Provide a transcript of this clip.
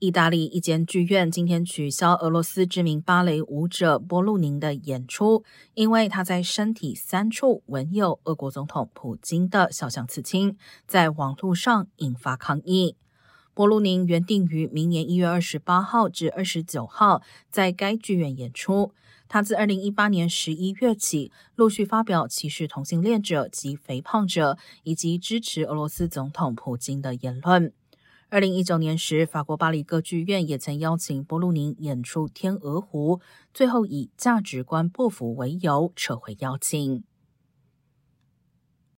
意大利一间剧院今天取消俄罗斯知名芭蕾舞者波鲁宁的演出，因为他在身体三处纹有俄国总统普京的肖像刺青，在网络上引发抗议。波鲁宁原定于明年一月二十八号至二十九号在该剧院演出。他自二零一八年十一月起，陆续发表歧视同性恋者及肥胖者，以及支持俄罗斯总统普京的言论。二零一九年时，法国巴黎歌剧院也曾邀请波鲁宁演出《天鹅湖》，最后以价值观不符为由撤回邀请。